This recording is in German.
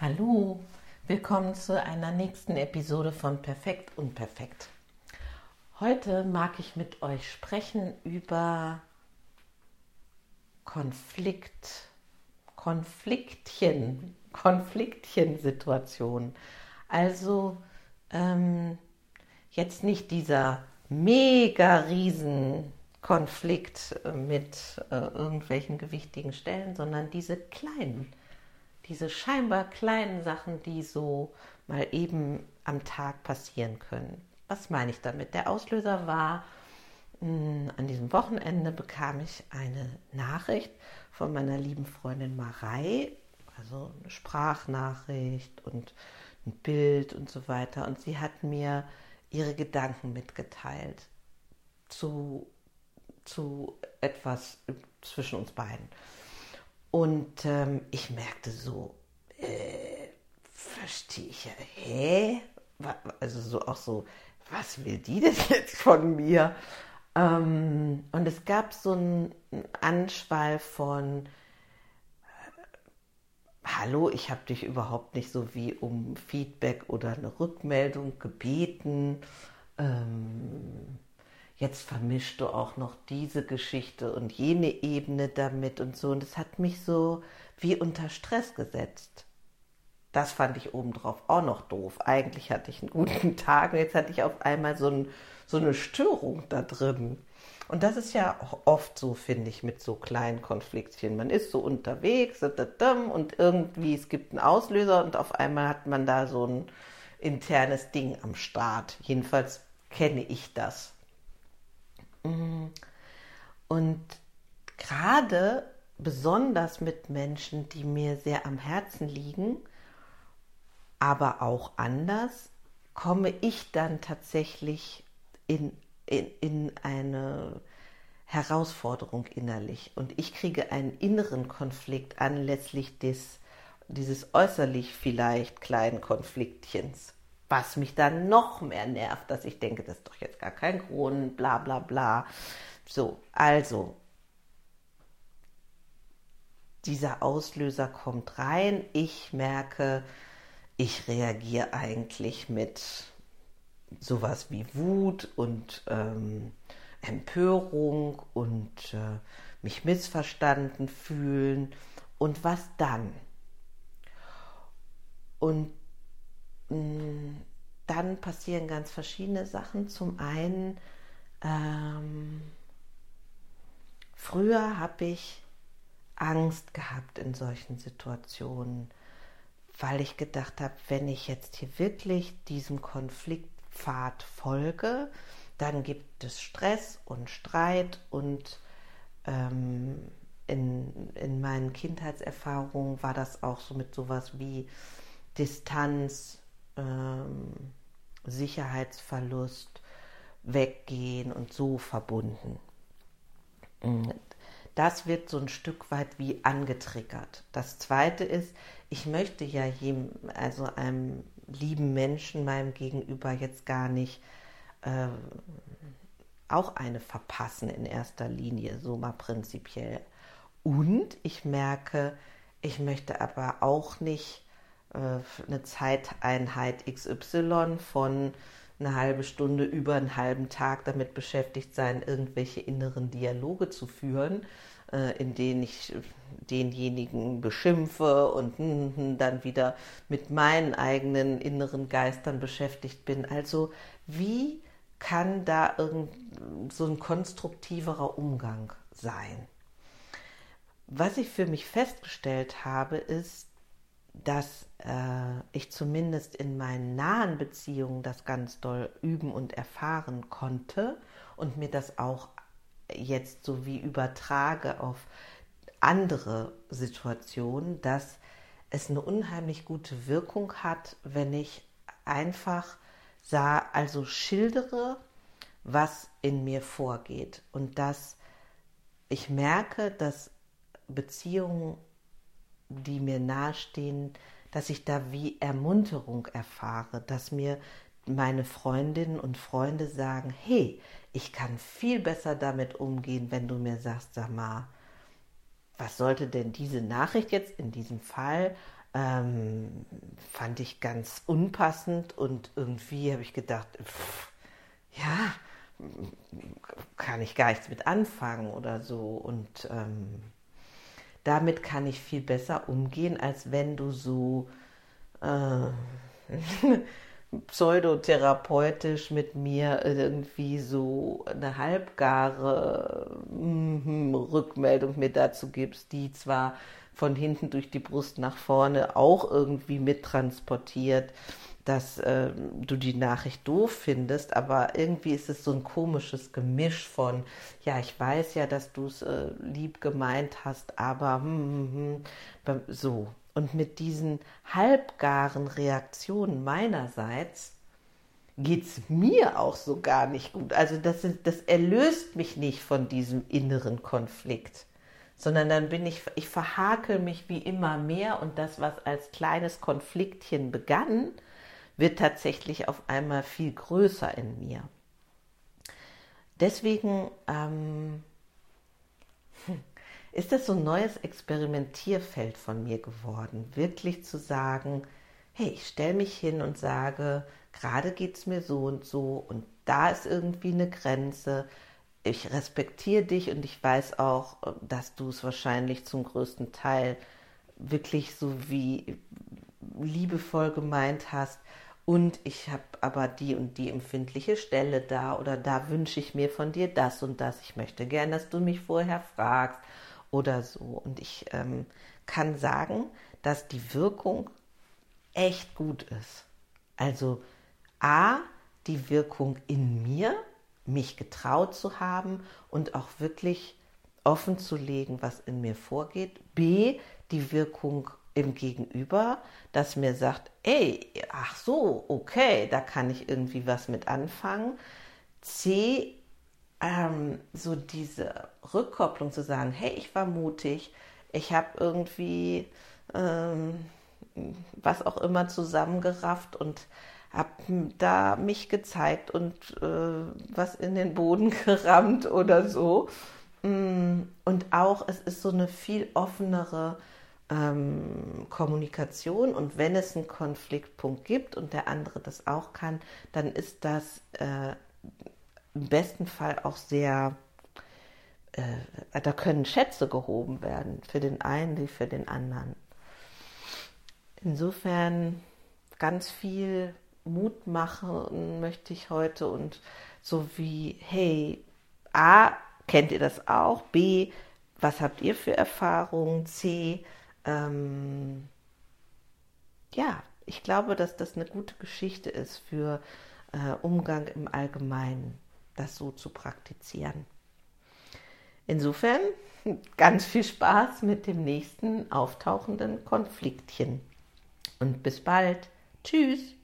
Hallo, willkommen zu einer nächsten Episode von Perfekt und Perfekt. Heute mag ich mit euch sprechen über Konflikt, Konfliktchen, Konfliktchen-Situationen. Also ähm, jetzt nicht dieser mega riesen Konflikt mit äh, irgendwelchen gewichtigen Stellen, sondern diese kleinen diese scheinbar kleinen Sachen, die so mal eben am Tag passieren können. Was meine ich damit? Der Auslöser war, hm, an diesem Wochenende bekam ich eine Nachricht von meiner lieben Freundin Marei, also eine Sprachnachricht und ein Bild und so weiter. Und sie hat mir ihre Gedanken mitgeteilt zu, zu etwas zwischen uns beiden. Und ähm, ich merkte so, äh, verstehe ich ja, hä? Also so auch so, was will die denn jetzt von mir? Ähm, und es gab so einen Anschwall von, äh, hallo, ich habe dich überhaupt nicht so wie um Feedback oder eine Rückmeldung gebeten. Ähm, jetzt vermischst du auch noch diese Geschichte und jene Ebene damit und so. Und es hat mich so wie unter Stress gesetzt. Das fand ich obendrauf auch noch doof. Eigentlich hatte ich einen guten Tag und jetzt hatte ich auf einmal so, ein, so eine Störung da drin. Und das ist ja oft so, finde ich, mit so kleinen Konfliktchen. Man ist so unterwegs und irgendwie es gibt einen Auslöser und auf einmal hat man da so ein internes Ding am Start. Jedenfalls kenne ich das. Mm. Und gerade besonders mit Menschen, die mir sehr am Herzen liegen, aber auch anders, komme ich dann tatsächlich in, in, in eine Herausforderung innerlich. Und ich kriege einen inneren Konflikt anlässlich des, dieses äußerlich vielleicht kleinen Konfliktchens was mich dann noch mehr nervt, dass ich denke, das ist doch jetzt gar kein Grund, bla bla bla. So, also, dieser Auslöser kommt rein, ich merke, ich reagiere eigentlich mit sowas wie Wut und ähm, Empörung und äh, mich missverstanden fühlen und was dann? Und dann passieren ganz verschiedene Sachen. Zum einen, ähm, früher habe ich Angst gehabt in solchen Situationen, weil ich gedacht habe, wenn ich jetzt hier wirklich diesem Konfliktpfad folge, dann gibt es Stress und Streit und ähm, in, in meinen Kindheitserfahrungen war das auch so mit sowas wie Distanz, ähm, Sicherheitsverlust, Weggehen und so verbunden. Mm, das wird so ein Stück weit wie angetriggert. Das zweite ist, ich möchte ja jedem, also einem lieben Menschen, meinem Gegenüber jetzt gar nicht äh, auch eine verpassen in erster Linie, so mal prinzipiell. Und ich merke, ich möchte aber auch nicht eine Zeiteinheit XY von eine halbe Stunde über einen halben Tag damit beschäftigt sein, irgendwelche inneren Dialoge zu führen, äh, in denen ich denjenigen beschimpfe und hm, hm, dann wieder mit meinen eigenen inneren Geistern beschäftigt bin. Also wie kann da irgend so ein konstruktiverer Umgang sein? Was ich für mich festgestellt habe, ist, dass äh, ich zumindest in meinen nahen Beziehungen das ganz doll üben und erfahren konnte und mir das auch jetzt so wie übertrage auf andere Situationen, dass es eine unheimlich gute Wirkung hat, wenn ich einfach sah, also schildere, was in mir vorgeht. Und dass ich merke, dass Beziehungen die mir nahestehen, dass ich da wie Ermunterung erfahre, dass mir meine Freundinnen und Freunde sagen, hey, ich kann viel besser damit umgehen, wenn du mir sagst, sag mal, was sollte denn diese Nachricht jetzt in diesem Fall ähm, fand ich ganz unpassend und irgendwie habe ich gedacht, pff, ja, kann ich gar nichts mit anfangen oder so. Und ähm, damit kann ich viel besser umgehen, als wenn du so äh, pseudotherapeutisch mit mir irgendwie so eine halbgare mm, Rückmeldung mir dazu gibst, die zwar von hinten durch die Brust nach vorne auch irgendwie mittransportiert, dass äh, du die Nachricht doof findest, aber irgendwie ist es so ein komisches Gemisch von, ja, ich weiß ja, dass du es äh, lieb gemeint hast, aber hm, hm, hm, so. Und mit diesen halbgaren Reaktionen meinerseits geht es mir auch so gar nicht gut. Also das, das erlöst mich nicht von diesem inneren Konflikt sondern dann bin ich, ich verhakel mich wie immer mehr und das, was als kleines Konfliktchen begann, wird tatsächlich auf einmal viel größer in mir. Deswegen ähm, ist das so ein neues Experimentierfeld von mir geworden, wirklich zu sagen, hey, ich stelle mich hin und sage, gerade geht es mir so und so und da ist irgendwie eine Grenze, ich respektiere dich und ich weiß auch, dass du es wahrscheinlich zum größten Teil wirklich so wie liebevoll gemeint hast. Und ich habe aber die und die empfindliche Stelle da oder da wünsche ich mir von dir das und das. Ich möchte gern, dass du mich vorher fragst oder so. Und ich ähm, kann sagen, dass die Wirkung echt gut ist. Also A, die Wirkung in mir, mich getraut zu haben und auch wirklich offen zu legen, was in mir vorgeht. B, die Wirkung im Gegenüber, das mir sagt, ey, ach so, okay, da kann ich irgendwie was mit anfangen. C, ähm, so diese Rückkopplung zu sagen, hey, ich war mutig, ich habe irgendwie ähm, was auch immer zusammengerafft und habe da mich gezeigt und äh, was in den Boden gerammt oder so. Mm, und auch, es ist so eine viel offenere ähm, Kommunikation. Und wenn es einen Konfliktpunkt gibt und der andere das auch kann, dann ist das äh, im besten Fall auch sehr, äh, da können Schätze gehoben werden, für den einen wie für den anderen. Insofern ganz viel Mut machen möchte ich heute und so wie, hey, A, kennt ihr das auch? B, was habt ihr für Erfahrungen? C, ähm, ja, ich glaube, dass das eine gute Geschichte ist für äh, Umgang im Allgemeinen, das so zu praktizieren. Insofern ganz viel Spaß mit dem nächsten auftauchenden Konfliktchen. Und bis bald. Tschüss.